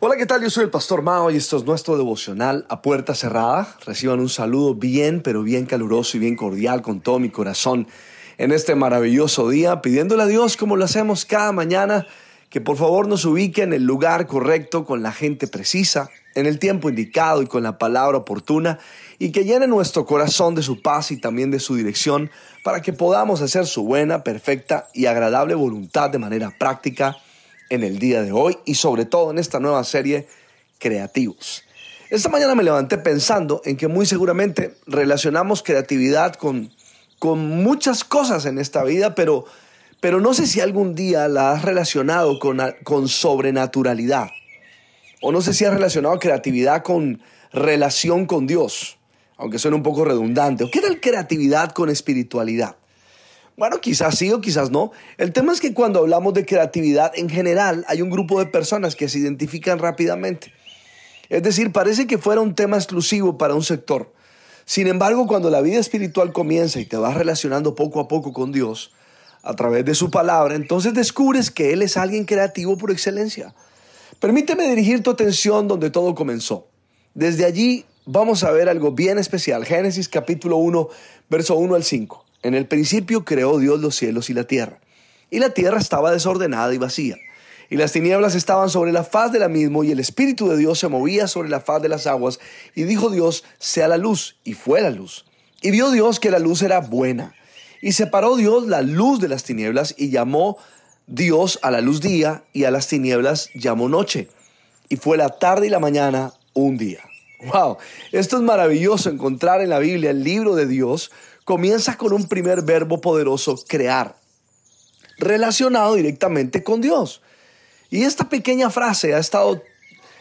Hola, ¿qué tal? Yo soy el Pastor Mao y esto es nuestro devocional a puerta cerrada. Reciban un saludo bien, pero bien caluroso y bien cordial con todo mi corazón en este maravilloso día, pidiéndole a Dios, como lo hacemos cada mañana, que por favor nos ubique en el lugar correcto, con la gente precisa, en el tiempo indicado y con la palabra oportuna, y que llene nuestro corazón de su paz y también de su dirección, para que podamos hacer su buena, perfecta y agradable voluntad de manera práctica en el día de hoy y sobre todo en esta nueva serie Creativos. Esta mañana me levanté pensando en que muy seguramente relacionamos creatividad con, con muchas cosas en esta vida, pero, pero no sé si algún día la has relacionado con, con sobrenaturalidad. O no sé si has relacionado creatividad con relación con Dios, aunque suene un poco redundante. ¿O qué tal creatividad con espiritualidad? Bueno, quizás sí o quizás no. El tema es que cuando hablamos de creatividad en general hay un grupo de personas que se identifican rápidamente. Es decir, parece que fuera un tema exclusivo para un sector. Sin embargo, cuando la vida espiritual comienza y te vas relacionando poco a poco con Dios a través de su palabra, entonces descubres que Él es alguien creativo por excelencia. Permíteme dirigir tu atención donde todo comenzó. Desde allí vamos a ver algo bien especial. Génesis capítulo 1, verso 1 al 5. En el principio creó Dios los cielos y la tierra. Y la tierra estaba desordenada y vacía. Y las tinieblas estaban sobre la faz de la misma, y el Espíritu de Dios se movía sobre la faz de las aguas. Y dijo Dios, sea la luz, y fue la luz. Y vio Dios que la luz era buena. Y separó Dios la luz de las tinieblas, y llamó Dios a la luz día, y a las tinieblas llamó noche. Y fue la tarde y la mañana un día. Wow, esto es maravilloso encontrar en la Biblia el libro de Dios comienza con un primer verbo poderoso, crear, relacionado directamente con Dios. Y esta pequeña frase ha estado,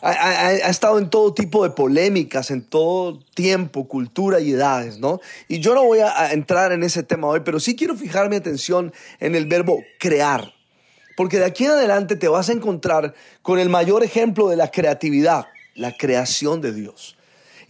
ha, estado en todo tipo de polémicas, en todo tiempo, cultura y edades, ¿no? Y yo no voy a entrar en ese tema hoy, pero sí quiero fijar mi atención en el verbo crear. Porque de aquí en adelante te vas a encontrar con el mayor ejemplo de la creatividad, la creación de Dios.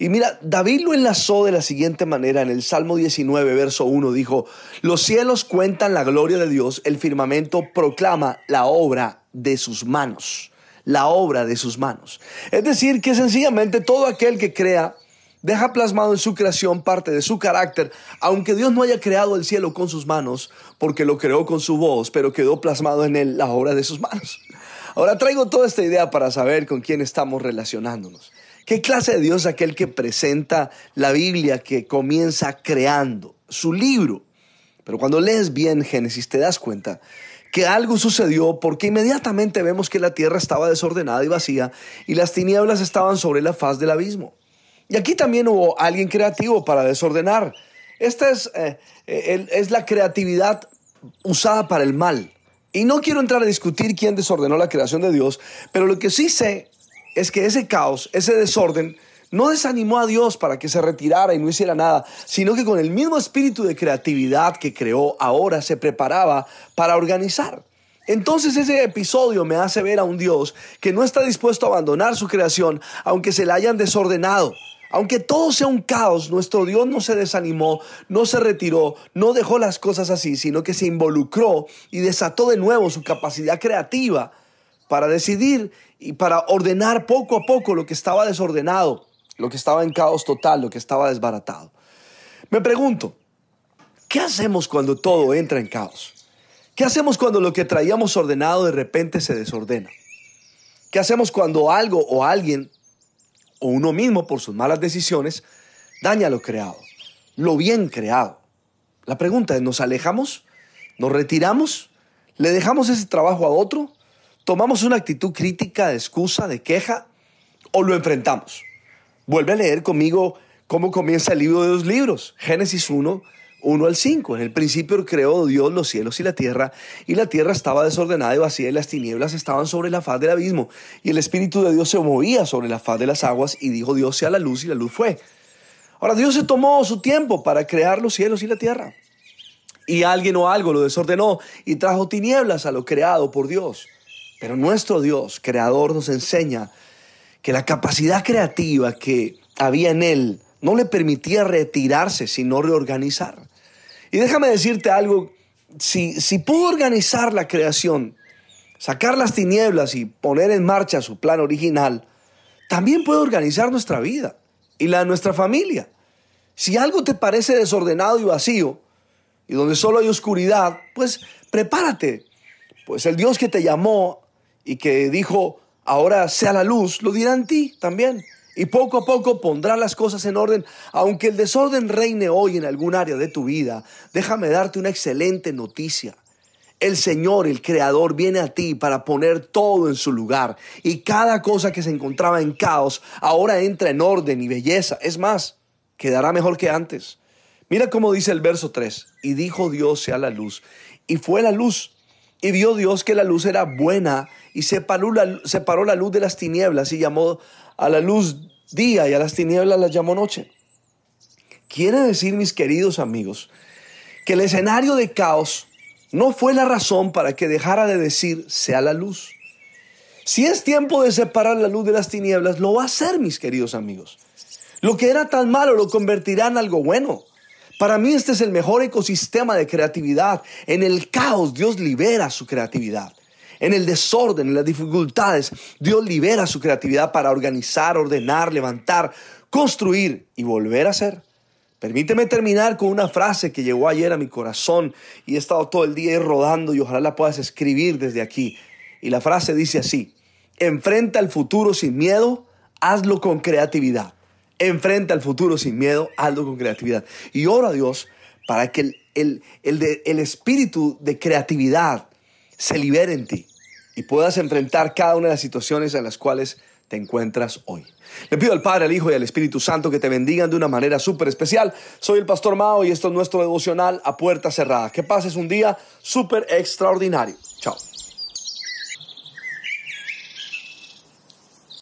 Y mira, David lo enlazó de la siguiente manera en el Salmo 19, verso 1, dijo, los cielos cuentan la gloria de Dios, el firmamento proclama la obra de sus manos, la obra de sus manos. Es decir, que sencillamente todo aquel que crea deja plasmado en su creación parte de su carácter, aunque Dios no haya creado el cielo con sus manos, porque lo creó con su voz, pero quedó plasmado en él la obra de sus manos. Ahora traigo toda esta idea para saber con quién estamos relacionándonos. ¿Qué clase de Dios es aquel que presenta la Biblia, que comienza creando su libro? Pero cuando lees bien Génesis te das cuenta que algo sucedió porque inmediatamente vemos que la tierra estaba desordenada y vacía y las tinieblas estaban sobre la faz del abismo. Y aquí también hubo alguien creativo para desordenar. Esta es, eh, es la creatividad usada para el mal. Y no quiero entrar a discutir quién desordenó la creación de Dios, pero lo que sí sé es que ese caos, ese desorden, no desanimó a Dios para que se retirara y no hiciera nada, sino que con el mismo espíritu de creatividad que creó, ahora se preparaba para organizar. Entonces ese episodio me hace ver a un Dios que no está dispuesto a abandonar su creación, aunque se la hayan desordenado. Aunque todo sea un caos, nuestro Dios no se desanimó, no se retiró, no dejó las cosas así, sino que se involucró y desató de nuevo su capacidad creativa para decidir y para ordenar poco a poco lo que estaba desordenado, lo que estaba en caos total, lo que estaba desbaratado. Me pregunto, ¿qué hacemos cuando todo entra en caos? ¿Qué hacemos cuando lo que traíamos ordenado de repente se desordena? ¿Qué hacemos cuando algo o alguien, o uno mismo por sus malas decisiones, daña lo creado, lo bien creado? La pregunta es, ¿nos alejamos? ¿Nos retiramos? ¿Le dejamos ese trabajo a otro? ¿Tomamos una actitud crítica, de excusa, de queja o lo enfrentamos? Vuelve a leer conmigo cómo comienza el libro de los libros, Génesis 1, 1 al 5. En el principio creó Dios los cielos y la tierra, y la tierra estaba desordenada y vacía, y las tinieblas estaban sobre la faz del abismo, y el Espíritu de Dios se movía sobre la faz de las aguas, y dijo Dios sea la luz, y la luz fue. Ahora, Dios se tomó su tiempo para crear los cielos y la tierra. Y alguien o algo lo desordenó y trajo tinieblas a lo creado por Dios. Pero nuestro Dios, creador, nos enseña que la capacidad creativa que había en él no le permitía retirarse, sino reorganizar. Y déjame decirte algo, si, si pudo organizar la creación, sacar las tinieblas y poner en marcha su plan original, también puede organizar nuestra vida y la de nuestra familia. Si algo te parece desordenado y vacío, y donde solo hay oscuridad, pues prepárate. Pues el Dios que te llamó y que dijo, ahora sea la luz, lo dirá en ti también. Y poco a poco pondrá las cosas en orden. Aunque el desorden reine hoy en algún área de tu vida, déjame darte una excelente noticia. El Señor, el Creador, viene a ti para poner todo en su lugar. Y cada cosa que se encontraba en caos ahora entra en orden y belleza. Es más, quedará mejor que antes. Mira cómo dice el verso 3. Y dijo Dios sea la luz. Y fue la luz. Y vio Dios que la luz era buena y separó la, separó la luz de las tinieblas y llamó a la luz día y a las tinieblas las llamó noche. Quiere decir, mis queridos amigos, que el escenario de caos no fue la razón para que dejara de decir sea la luz. Si es tiempo de separar la luz de las tinieblas, lo va a hacer, mis queridos amigos. Lo que era tan malo lo convertirá en algo bueno. Para mí este es el mejor ecosistema de creatividad. En el caos Dios libera su creatividad. En el desorden, en las dificultades, Dios libera su creatividad para organizar, ordenar, levantar, construir y volver a ser. Permíteme terminar con una frase que llegó ayer a mi corazón y he estado todo el día rodando y ojalá la puedas escribir desde aquí. Y la frase dice así, enfrenta el futuro sin miedo, hazlo con creatividad. Enfrenta al futuro sin miedo, hazlo con creatividad. Y ora a Dios para que el, el, espíritu de creatividad se libere en ti y puedas enfrentar cada una de las situaciones en las cuales te encuentras hoy. Le pido al Padre, al Hijo y al Espíritu Santo que te bendigan de una manera súper especial. Soy el Pastor Mao y esto es nuestro devocional a puerta cerrada. Que pases un día súper extraordinario. Chao.